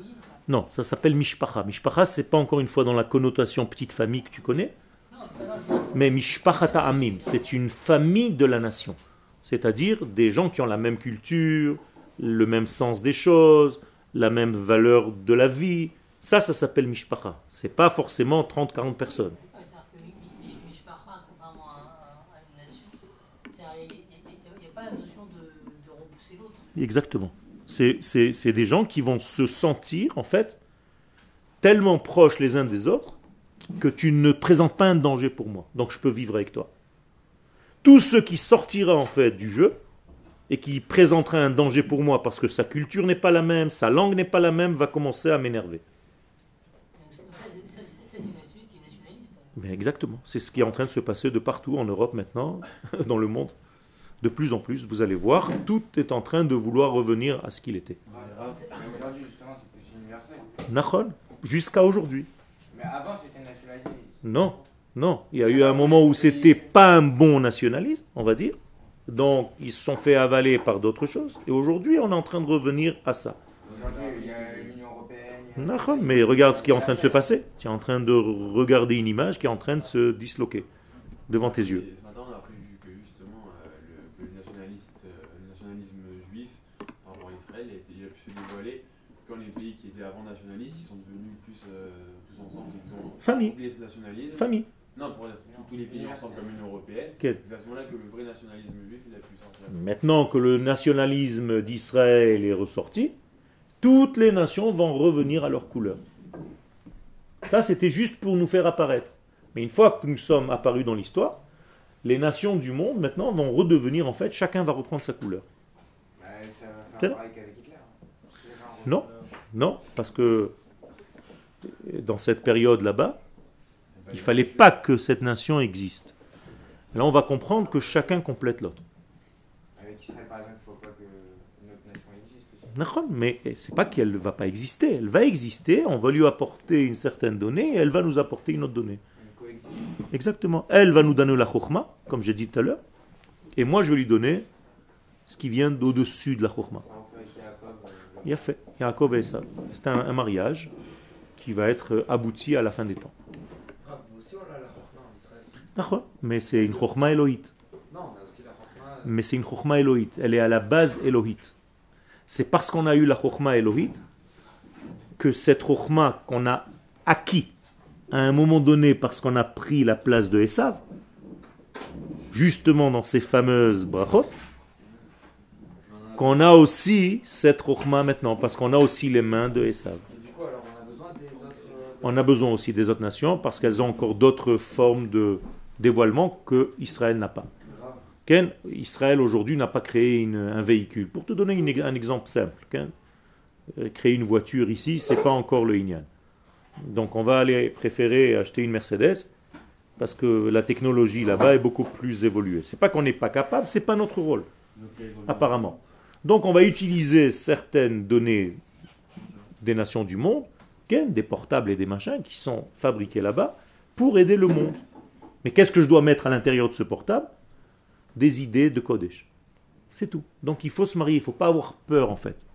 Non, ça s'appelle Mishpacha. Mishpacha, c'est pas encore une fois dans la connotation petite famille que tu connais, Non. Mais Mishpachat Amim, c'est une famille de la nation. C'est-à-dire des gens qui ont la même culture, le même sens des choses, la même valeur de la vie. Ça, ça s'appelle Mishpacha. C'est pas forcément 30-40 personnes. Exactement. C'est des gens qui vont se sentir, en fait, tellement proches les uns des autres que tu ne présentes pas un danger pour moi. Donc je peux vivre avec toi. Tout ce qui sortira, en fait, du jeu et qui présentera un danger pour moi parce que sa culture n'est pas la même, sa langue n'est pas la même, va commencer à m'énerver. Mais exactement. C'est ce qui est en train de se passer de partout en Europe maintenant, dans le monde. De plus en plus, vous allez voir, tout est en train de vouloir revenir à ce qu'il était. Jusqu'à aujourd'hui. Mais avant. Non, non. Il y a eu un moment où c'était pas un bon nationalisme, on va dire. Donc, ils se sont fait avaler par d'autres choses. Et aujourd'hui, on est en train de revenir à ça. Il y a l'Union Européenne. mais regarde ce qui est en train de se passer. Tu es en train de regarder une image qui est en train de se disloquer devant tes yeux. Et ce matin, on a appris que justement euh, le, que le, nationaliste, euh, le nationalisme juif par rapport à Israël a été, il a pu se dévoiler quand les pays qui étaient avant nationalistes ils sont devenus plus, euh, plus ensemble, ils ont Famille. Famille. Non, pour tous- tous les pays ensemble comme l'Union Européenne. Quel C'est à ce moment-là que le vrai nationalisme juif il a pu sortir. Maintenant que le nationalisme d'Israël est ressorti, toutes les nations vont revenir à leur couleur. Ça, c'était juste pour nous faire apparaître. Mais une fois que nous sommes apparus dans l'histoire, les nations du monde, maintenant, vont redevenir, en fait, chacun va reprendre sa couleur. Bah, ça va Quel- faire pareil qu'avec Hitler. hein. Non, non, parce que dans cette période là-bas, il fallait pas que cette nation existe. Là, on va comprendre que chacun complète l'autre. Ne Mais c'est pas qu'elle ne va pas exister. Elle va exister, on va lui apporter une certaine donnée et elle va nous apporter une autre donnée. Exactement. Elle va nous donner la chokhmah, comme j'ai dit tout à l'heure, et moi je vais lui donner ce qui vient d'au-dessus de la Jacob, euh, Il a fait. Yaakov et Esav. C'est un, un mariage qui va être euh, abouti à la fin des temps. Mais c'est une chorma élohite. Non, on a aussi la Chorma. Mais c'est une chorma élohite. Elle est à la base élohite. C'est parce qu'on a eu la chorma élohite que cette chorma qu'on a acquis à un moment donné parce qu'on a pris la place de Esav, justement dans ces fameuses brachot, qu'on a aussi cette chorma maintenant parce qu'on a aussi les mains de Esav. Et du coup, alors, on a besoin des autres. euh, On a besoin aussi des autres nations parce qu'elles ont encore d'autres formes de dévoilement que Israël n'a pas. Ken, Israël aujourd'hui n'a pas créé un véhicule. Pour te donner un exemple simple, euh, créer une voiture ici, c'est pas encore le Inyan. Donc on va aller préférer acheter une Mercedes parce que la technologie là-bas est beaucoup plus évoluée. C'est pas qu'on n'est pas capable, c'est pas notre rôle apparemment. Donc on va utiliser certaines données des nations du monde, des portables et des machins qui sont fabriqués là-bas pour aider le monde. Mais qu'est-ce que je dois mettre à l'intérieur de ce portable? Des idées de Kodesh. C'est tout. Donc il faut se marier, il ne faut pas avoir peur en fait.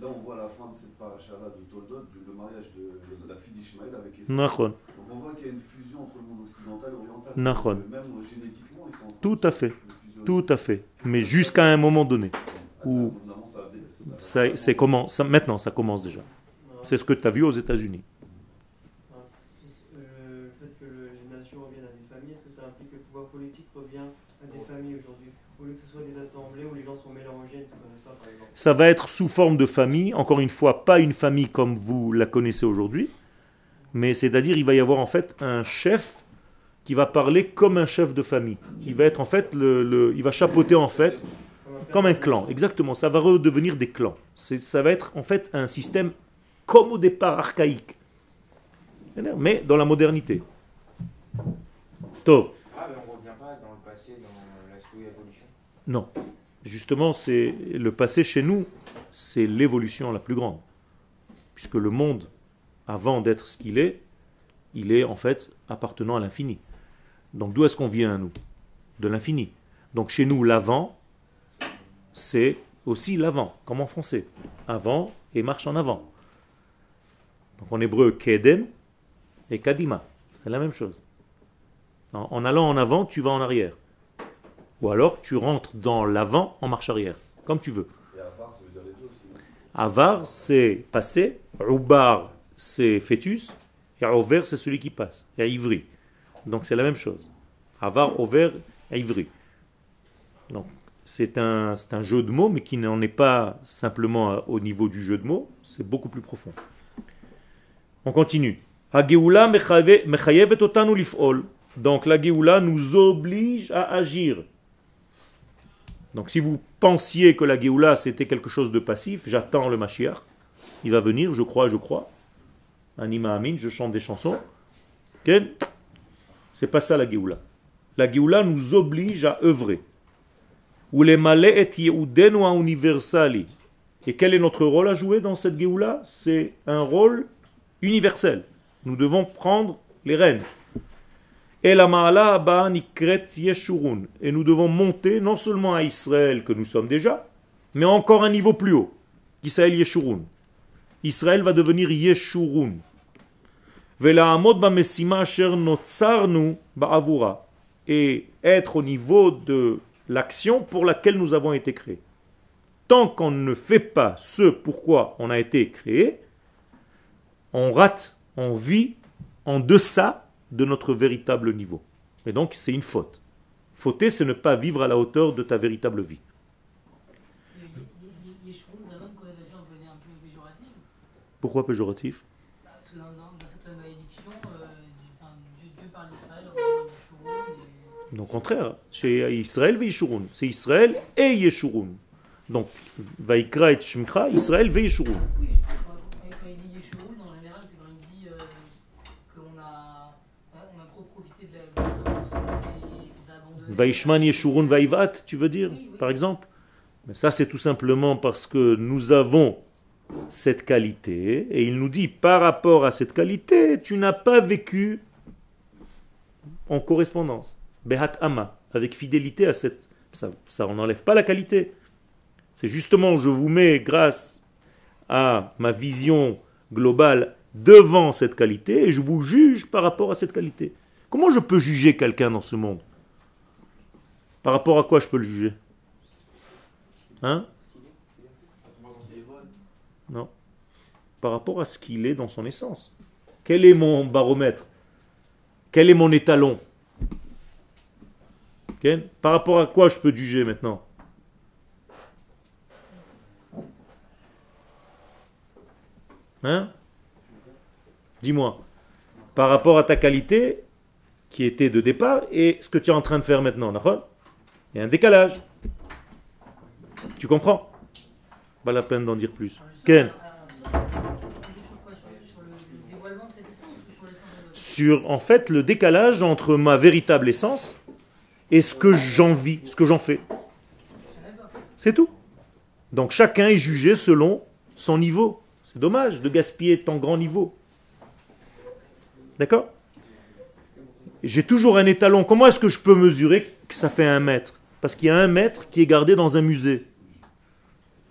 Là on voit la fin de cette paracha-là de Toldot, du- le mariage de, la fille d'Ishmaël avec Esther. Donc on voit qu'il y a une fusion entre le monde occidental et oriental. Même génétiquement, ils sont en train Tout à fait. Tout à fait. Mais jusqu'à un moment donné. Ah, Où- c'est comment ça, Maintenant, ça commence déjà. C'est ce que tu as vu aux États-Unis. Le fait que le- les nations reviennent à des familles, est-ce que ça implique que le pouvoir politique revient à des familles aujourd'hui Au lieu que ce soit des assemblées où les gens sont mélangés pas, par exemple Ça va être sous forme de famille, encore une fois, pas une famille comme vous la connaissez aujourd'hui, mais c'est-à-dire il va y avoir en fait un chef qui va parler comme un chef de famille. Il va être en fait il va chapeauter en fait comme un clan. Exactement, ça va redevenir des clans. Ça va être en fait un système comme au départ archaïque, mais dans la modernité. Tov. Ah, mais on revient pas dans le passé, dans la sous-évolution. Non. Justement, c'est le passé chez nous, c'est l'évolution la plus grande. Puisque le monde, avant d'être ce qu'il est, il est en fait appartenant à l'infini. Donc d'où est-ce qu'on vient, nous? De l'infini. Donc chez nous, l'avant, c'est aussi l'avant, comme en français. Avant et marche en avant. Donc en hébreu, kedem et kadima. C'est la même chose. En, en allant en avant, tu vas en arrière. Ou alors tu rentres dans l'avant en marche arrière, comme tu veux. Et Avar, ça veut dire les deux aussi. Avar, c'est passé. Ubar, c'est fœtus. Et Over, c'est celui qui passe. Et Ivri. Donc c'est la même chose. Avar, Over, Ivri. Donc c'est un, un jeu de mots, mais qui n'en est pas simplement euh, au niveau du jeu de mots. C'est beaucoup plus profond. On continue. Donc la Géoula nous oblige à agir. Donc si vous pensiez que la Géoula c'était quelque chose de passif, j'attends le Mashiach, il va venir, je crois, je crois. Anima Amin, je chante des chansons. Ken C'est pas ça la Géoula. La Géoula nous oblige à œuvrer. Ou les et yehoudenu à universali. Et quel est notre rôle à jouer dans cette Géoula? C'est un rôle universel. Nous devons prendre les rênes. Et la Yeshurun. Et nous devons monter non seulement à Israël que nous sommes déjà, mais encore un niveau plus haut. Israël Yeshurun. Israël va devenir Yeshurun. Et être au niveau de l'action pour laquelle nous avons été créés. Tant qu'on ne fait pas ce pourquoi on a été créé, on rate, on vit en deçà de notre véritable niveau. Et donc, c'est une faute. Fauter, c'est ne pas vivre à la hauteur de ta véritable vie. Yeshurun, ça Donc, au contraire, chez Israël, Veishurun. C'est Israël et Yeshurun. Donc, Vaikra et Shemcha, Israël, Veishurun. Oui, je sais, quand, il dit Yeshurun, en général, c'est quand il dit euh, qu'on a, on a trop profité de la. Vaishman, Yeshurun, Vaivat, tu veux dire, Oui, oui. par exemple Mais ça, c'est tout simplement parce que nous avons cette qualité, et il nous dit, par rapport à cette qualité, tu n'as pas vécu en correspondance. Behat Ama, avec fidélité à cette... Ça, ça on n'enlève pas la qualité. C'est justement, je vous mets grâce à ma vision globale devant cette qualité et je vous juge par rapport à cette qualité. Comment je peux juger quelqu'un dans ce monde? Par rapport à quoi je peux le juger? Hein? Non. Par rapport à ce qu'il est dans son essence. Quel est mon baromètre? Quel est mon étalon? Par rapport à quoi je peux juger maintenant? Hein? Dis-moi. Par rapport à ta qualité, qui était de départ, et ce que tu es en train de faire maintenant, d'accord? Il y a un décalage. Tu comprends? Pas la peine d'en dire plus. Ken Sur quoi Sur sur le le dévoilement de cette essence ou sur l'essence de notre Sur, en fait, le décalage entre ma véritable essence et ce que j'en vis, ce que j'en fais. C'est tout. Donc chacun est jugé selon son niveau. C'est dommage de gaspiller ton grand niveau. D'accord? J'ai toujours un étalon. Comment est-ce que je peux mesurer que ça fait un mètre? Parce qu'il y a un mètre qui est gardé dans un musée.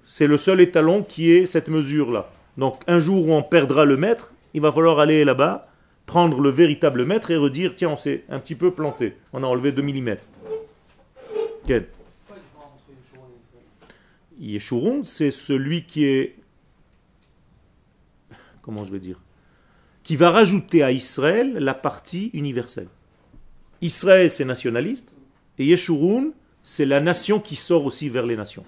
C'est le seul étalon qui est cette mesure-là. Donc un jour où on perdra le mètre, il va falloir aller là-bas, prendre le véritable mètre et redire, tiens, on s'est un petit peu planté. On a enlevé 2 mm. Quel? Yeshurun, c'est celui qui est. Comment je vais dire Qui va rajouter à Israël la partie universelle. Israël, c'est nationaliste, et Yeshurun, c'est la nation qui sort aussi vers les nations.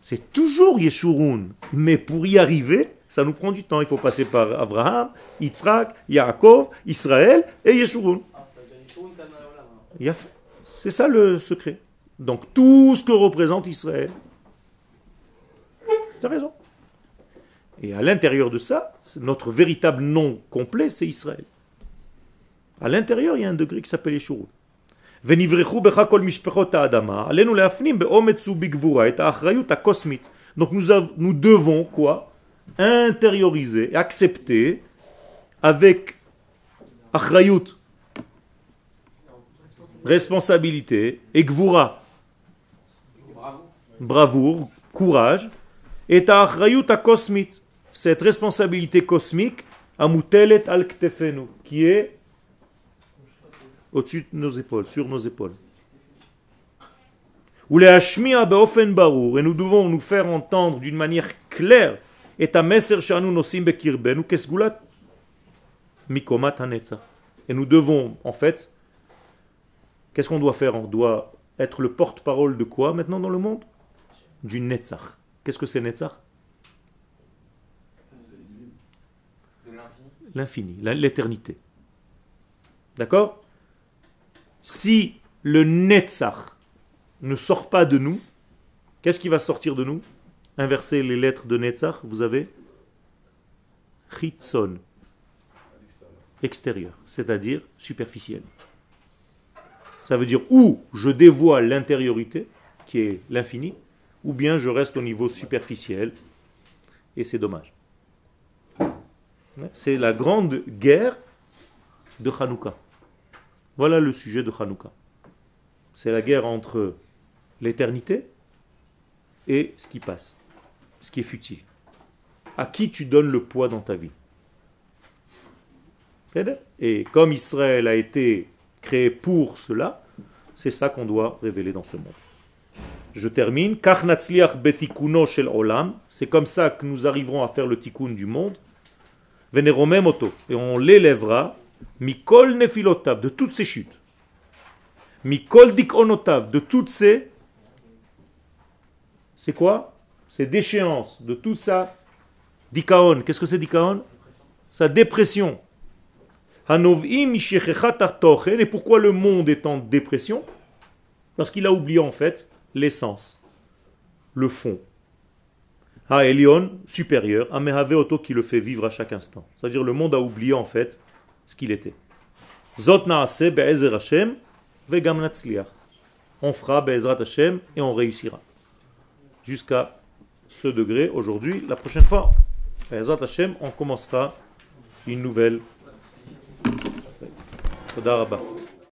C'est toujours Yeshurun, mais pour y arriver, ça nous prend du temps. Il faut passer par Abraham, Yitzhak, Yaakov, Israël et Yeshurun. C'est ça le secret. Donc tout ce que représente Israël. C'est raison. Et à l'intérieur de ça, notre véritable nom complet, c'est Israël. À l'intérieur, il y a un degré qui s'appelle Yeshurun. Donc nous, nous devons quoi? Intérioriser, accepter avec achrayut, responsabilité et Bravo. bravoure, courage, et ta achrayut kosmite, cette responsabilité cosmique, amutelet al ktefenu, qui est au-dessus de nos épaules, sur nos épaules. Ou les hashmiya beofen barur, et nous devons nous faire entendre d'une manière claire, et ta meser shanu nosim bekirbenu kesgulat mikomat hanetzach. Et nous devons, en fait, qu'est-ce qu'on doit faire? On doit être le porte-parole de quoi maintenant dans le monde? Du Netzach. Qu'est-ce que c'est Netzach? L'infini. L'éternité. D'accord? Si le Netzach ne sort pas de nous, qu'est-ce qui va sortir de nous? Inversez les lettres de Netzach, vous avez Chitzon, extérieur, c'est-à-dire superficiel. Ça veut dire ou je dévoile l'intériorité, qui est l'infini, ou bien je reste au niveau superficiel, et c'est dommage. C'est la grande guerre de Hanouka. Voilà le sujet de Hanouka. C'est la guerre entre l'éternité et ce qui passe, ce qui est futile. À qui tu donnes le poids dans ta vie Et comme Israël a été créé pour cela, c'est ça qu'on doit révéler dans ce monde. Je termine. C'est comme ça que nous arriverons à faire le tikkun du monde. Et on l'élèvera. Mikol nefilotav. De toutes ces chutes. Mikol dikonotav. De toutes ces. C'est quoi? Ces déchéances. De tout ça. Dikaon. Qu'est-ce que c'est dikaon? Sa dépression. Et pourquoi le monde est en dépression? Parce qu'il a oublié en fait l'essence, le fond. Ha Elion, supérieur, Amehave Oto qui le fait vivre à chaque instant. C'est-à-dire le monde a oublié en fait ce qu'il était. Zot be'ezer Hashem vegam. On fera be'ezrat Hashem et on réussira. Jusqu'à ce degré aujourd'hui. La prochaine fois, on commencera une nouvelle.